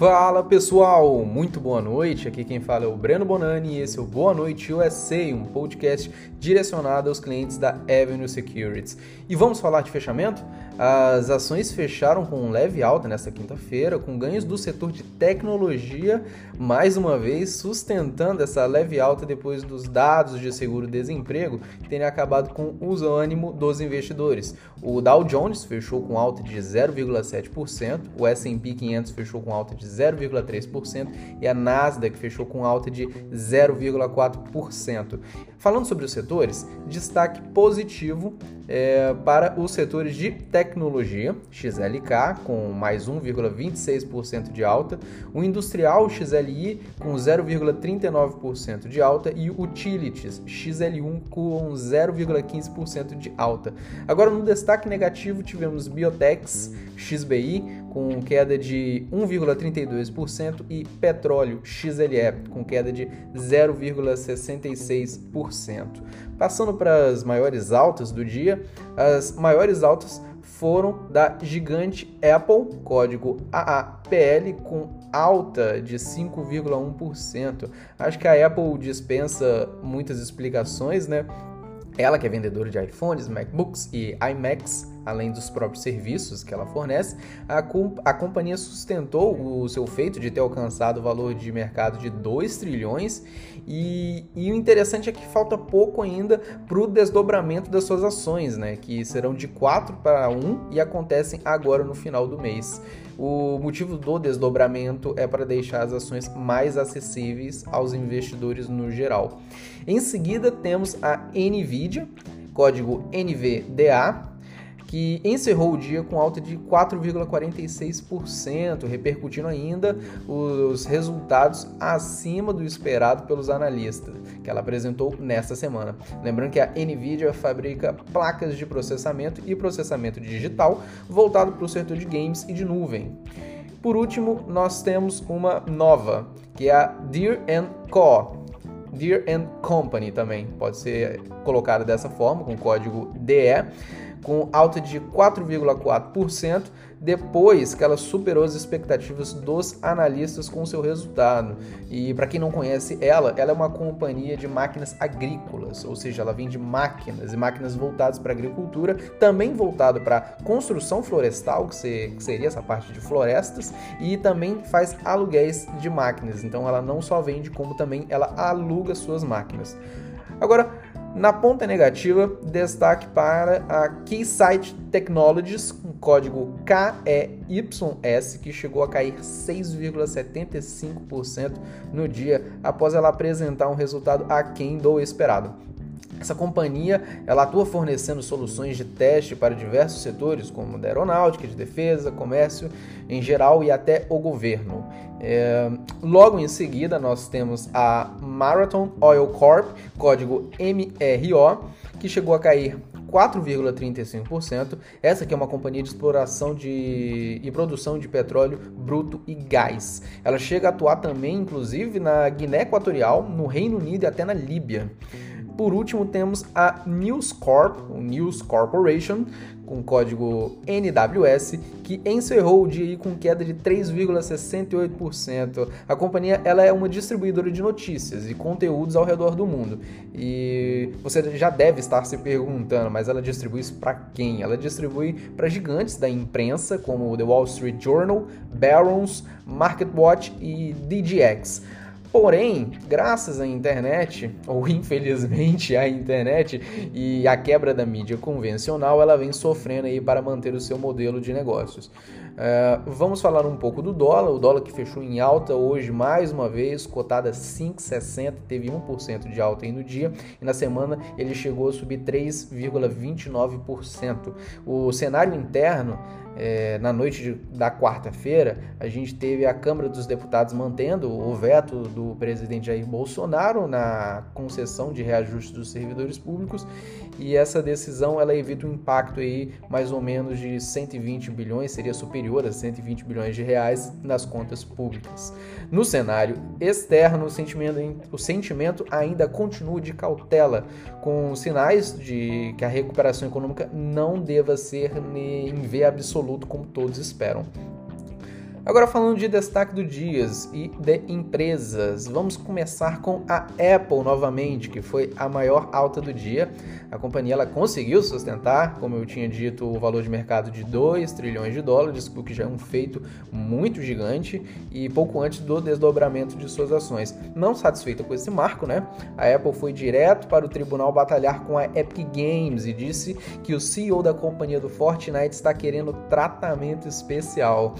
Fala pessoal, muito boa noite. Aqui quem fala é o Breno Bonani e esse é o Boa Noite USA, um podcast direcionado aos clientes da Avenue Securities. E vamos falar de fechamento? As ações fecharam com leve alta nesta quinta-feira, com ganhos do setor de tecnologia, mais uma vez sustentando essa leve alta depois dos dados de seguro-desemprego terem acabado com o ânimo dos investidores. O Dow Jones fechou com alta de 0,7%, o S&P 500 fechou com alta de 0,3% e a Nasdaq fechou com alta de 0,4%. Falando sobre os setores, destaque positivo é, para os setores de tecnologia, XLK, com mais 1,26% de alta, o industrial XLI com 0,39% de alta. E o utilities XL1 com 0,15% de alta. Agora, no destaque negativo, tivemos biotechs XBI com queda de 1,32% e petróleo XLE com queda de 0,66%. Passando para as maiores altas do dia, as maiores altas foram da gigante Apple, código AAPL, com alta de 5,1%. Acho que a Apple dispensa muitas explicações, né? Ela que é vendedora de iPhones, MacBooks e iMacs, além dos próprios serviços que ela fornece, a, a companhia sustentou o seu feito de ter alcançado o valor de mercado de 2 trilhões e, e o interessante é que falta pouco ainda para o desdobramento das suas ações, né, que serão de 4 para 1 e acontecem agora no final do mês. O motivo do desdobramento é para deixar as ações mais acessíveis aos investidores no geral. Em seguida, temos a Nvidia, código NVDA, que encerrou o dia com alta de 4,46%, repercutindo ainda os resultados acima do esperado pelos analistas, que ela apresentou nesta semana. Lembrando que a Nvidia fabrica placas de processamento e processamento digital voltado para o setor de games e de nuvem. Por último, nós temos uma nova, que é a Deer Co. Deer Company também pode ser colocada dessa forma, com código DE com alta de 4,4% depois que ela superou as expectativas dos analistas com seu resultado. E para quem não conhece ela, ela é uma companhia de máquinas agrícolas, ou seja, ela vende máquinas e máquinas voltadas para agricultura, também voltado para construção florestal, que seria essa parte de florestas, e também faz aluguéis de máquinas. Então ela não só vende, como também ela aluga suas máquinas. Agora, na ponta negativa, destaque para a Keysight Technologies, com código KEYS, que chegou a cair 6,75% no dia após ela apresentar um resultado aquém do esperado. Essa companhia ela atua fornecendo soluções de teste para diversos setores, como da aeronáutica, de defesa, comércio em geral e até o governo. É, logo em seguida, nós temos a Marathon Oil Corp, código MRO, que chegou a cair 4,35%. Essa que é uma companhia de exploração de, e produção de petróleo bruto e gás. Ela chega a atuar também, inclusive, na Guiné Equatorial, no Reino Unido e até na Líbia. Por último, temos a News Corp, News Corporation, com código NWS, que encerrou o dia com queda de 3,68%. A companhia ela é uma distribuidora de notícias e conteúdos ao redor do mundo. E você já deve estar se perguntando, mas ela distribui isso para quem? Ela distribui para gigantes da imprensa, como o The Wall Street Journal, Barron's, MarketWatch e DGX. Porém, graças à internet, ou infelizmente à internet e à quebra da mídia convencional, ela vem sofrendo aí para manter o seu modelo de negócios. Uh, vamos falar um pouco do dólar, o dólar que fechou em alta hoje mais uma vez, cotada 5,60, teve 1% de alta aí no dia, e na semana ele chegou a subir 3,29%. O cenário interno é, na noite de, da quarta-feira, a gente teve a Câmara dos Deputados mantendo o veto do presidente Jair Bolsonaro na concessão de reajuste dos servidores públicos e essa decisão ela evita um impacto aí mais ou menos de 120 bilhões, seria superior a 120 bilhões de reais nas contas públicas. No cenário externo, o sentimento, o sentimento ainda continua de cautela, com sinais de que a recuperação econômica não deva ser em V absoluto como todos esperam. Agora falando de destaque do dias e de empresas, vamos começar com a Apple novamente, que foi a maior alta do dia. A companhia ela conseguiu sustentar, como eu tinha dito, o valor de mercado de 2 trilhões de dólares, o que já é um feito muito gigante e pouco antes do desdobramento de suas ações. Não satisfeita com esse marco, né? A Apple foi direto para o tribunal batalhar com a Epic Games e disse que o CEO da companhia do Fortnite está querendo tratamento especial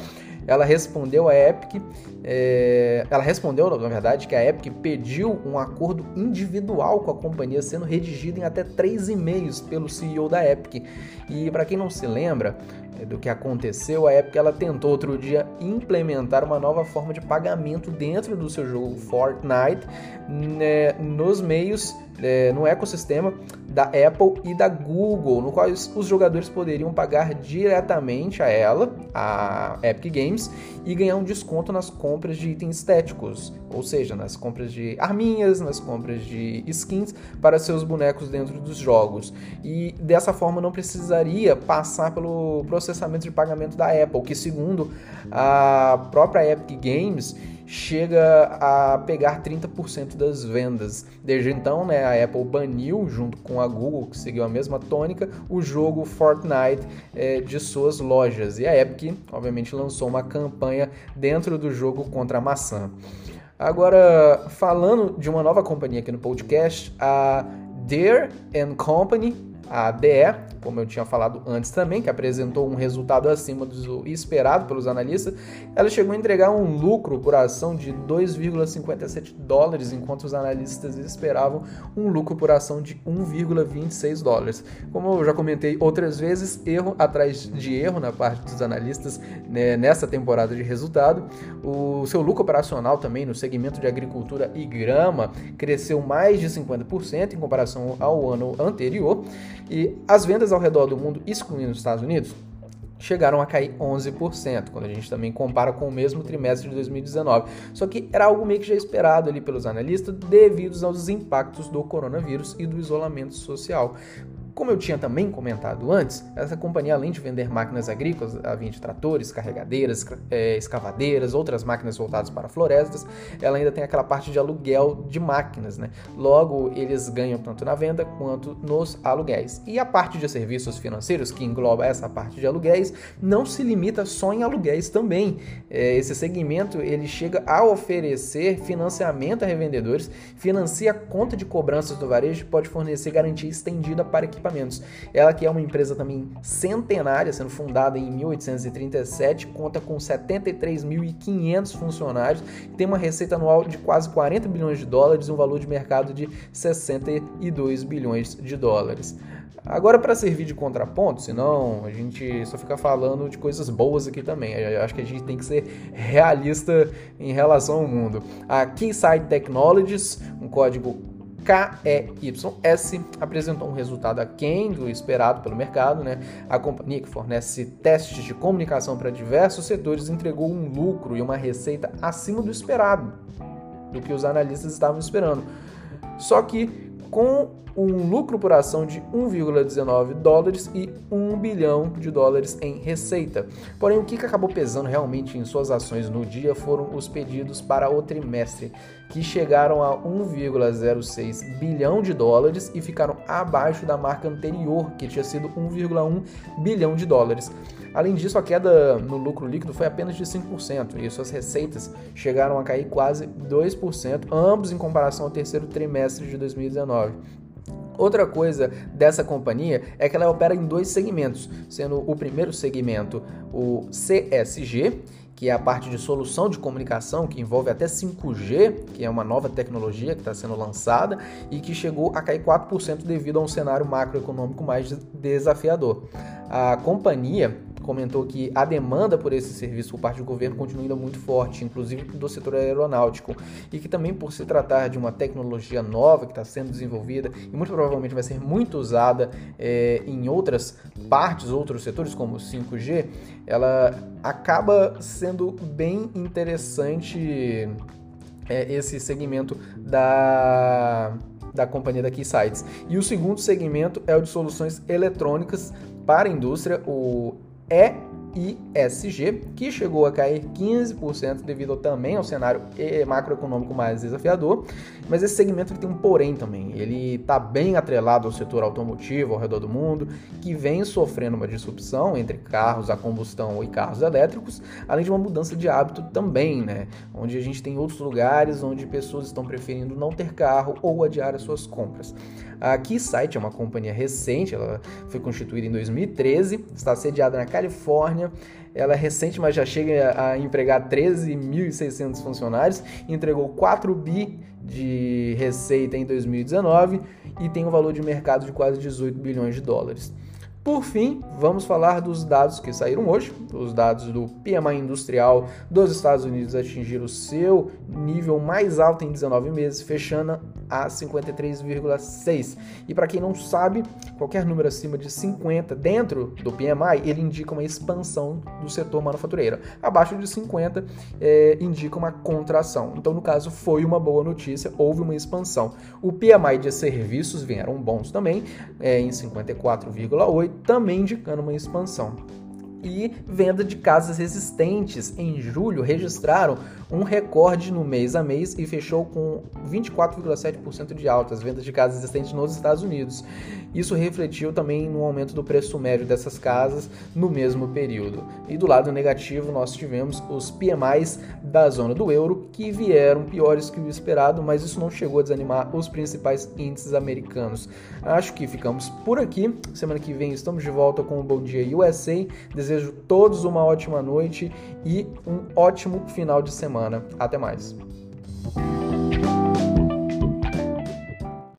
ela respondeu a Epic, é, ela respondeu, na verdade, que a Epic pediu um acordo individual com a companhia, sendo redigido em até três e-mails pelo CEO da Epic. E para quem não se lembra do que aconteceu, a Epic ela tentou outro dia implementar uma nova forma de pagamento dentro do seu jogo Fortnite né, nos meios é, no ecossistema da Apple e da Google, no qual os jogadores poderiam pagar diretamente a ela, a Epic Games, e ganhar um desconto nas compras de itens estéticos, ou seja, nas compras de arminhas, nas compras de skins para seus bonecos dentro dos jogos. E dessa forma não precisaria passar pelo processamento de pagamento da Apple, que segundo a própria Epic Games chega a pegar 30% das vendas. Desde então, né, a Apple baniu, junto com a Google, que seguiu a mesma tônica, o jogo Fortnite é, de suas lojas. E a Epic, obviamente, lançou uma campanha dentro do jogo contra a maçã. Agora, falando de uma nova companhia aqui no podcast, a Deere Company a DE, como eu tinha falado antes também, que apresentou um resultado acima do esperado pelos analistas, ela chegou a entregar um lucro por ação de 2,57 dólares, enquanto os analistas esperavam um lucro por ação de 1,26 dólares. Como eu já comentei outras vezes, erro atrás de erro na parte dos analistas né, nessa temporada de resultado. O seu lucro operacional também no segmento de agricultura e grama cresceu mais de 50% em comparação ao ano anterior. E as vendas ao redor do mundo, excluindo os Estados Unidos, chegaram a cair 11%, quando a gente também compara com o mesmo trimestre de 2019. Só que era algo meio que já esperado ali pelos analistas devido aos impactos do coronavírus e do isolamento social. Como eu tinha também comentado antes, essa companhia, além de vender máquinas agrícolas, a vinha de tratores, carregadeiras, é, escavadeiras, outras máquinas voltadas para florestas, ela ainda tem aquela parte de aluguel de máquinas, né? Logo, eles ganham tanto na venda quanto nos aluguéis. E a parte de serviços financeiros, que engloba essa parte de aluguéis, não se limita só em aluguéis também. É, esse segmento ele chega a oferecer financiamento a revendedores, financia a conta de cobranças do varejo e pode fornecer garantia estendida para equipamentos equipamentos. Ela que é uma empresa também centenária, sendo fundada em 1837, conta com 73.500 funcionários, tem uma receita anual de quase 40 bilhões de dólares e um valor de mercado de 62 bilhões de dólares. Agora, para servir de contraponto, senão a gente só fica falando de coisas boas aqui também. Eu acho que a gente tem que ser realista em relação ao mundo. A Keysight Technologies, um código KEYS apresentou um resultado aquém do esperado pelo mercado. Né? A companhia, que fornece testes de comunicação para diversos setores, entregou um lucro e uma receita acima do esperado, do que os analistas estavam esperando. Só que com um lucro por ação de 1,19 dólares e 1 bilhão de dólares em receita. Porém, o que acabou pesando realmente em suas ações no dia foram os pedidos para o trimestre, que chegaram a 1,06 bilhão de dólares e ficaram abaixo da marca anterior, que tinha sido 1,1 bilhão de dólares. Além disso, a queda no lucro líquido foi apenas de 5% e suas receitas chegaram a cair quase 2%, ambos em comparação ao terceiro trimestre de 2019. Outra coisa dessa companhia é que ela opera em dois segmentos, sendo o primeiro segmento o CSG, que é a parte de solução de comunicação, que envolve até 5G, que é uma nova tecnologia que está sendo lançada e que chegou a cair 4% devido a um cenário macroeconômico mais desafiador. A companhia comentou que a demanda por esse serviço por parte do governo continua ainda muito forte, inclusive do setor aeronáutico, e que também por se tratar de uma tecnologia nova que está sendo desenvolvida e muito provavelmente vai ser muito usada é, em outras partes, outros setores como o 5G, ela acaba sendo bem interessante é, esse segmento da da companhia da Keysights. E o segundo segmento é o de soluções eletrônicas para a indústria, o ¿Eh? ISG, que chegou a cair 15% devido também ao cenário macroeconômico mais desafiador. Mas esse segmento tem um porém também. Ele está bem atrelado ao setor automotivo ao redor do mundo, que vem sofrendo uma disrupção entre carros a combustão e carros elétricos, além de uma mudança de hábito também, né? Onde a gente tem outros lugares onde pessoas estão preferindo não ter carro ou adiar as suas compras. A Keysight é uma companhia recente, ela foi constituída em 2013, está sediada na Califórnia. Ela é recente, mas já chega a empregar 13.600 funcionários, entregou 4 bi de receita em 2019 e tem um valor de mercado de quase 18 bilhões de dólares. Por fim, vamos falar dos dados que saíram hoje. Os dados do PMI industrial dos Estados Unidos atingiram o seu nível mais alto em 19 meses, fechando a 53,6. E para quem não sabe, qualquer número acima de 50 dentro do PMI, ele indica uma expansão do setor manufatureiro. Abaixo de 50 é, indica uma contração. Então, no caso, foi uma boa notícia, houve uma expansão. O PMI de serviços vieram bons também, é, em 54,8 também indicando uma expansão. E venda de casas existentes em julho registraram um recorde no mês a mês e fechou com 24,7% de alta as vendas de casas existentes nos Estados Unidos. Isso refletiu também no aumento do preço médio dessas casas no mesmo período. E do lado negativo, nós tivemos os PMIs da zona do euro, que vieram piores que o esperado, mas isso não chegou a desanimar os principais índices americanos. Acho que ficamos por aqui. Semana que vem estamos de volta com o Bom Dia USA. Desejo todos uma ótima noite e um ótimo final de semana. Até mais.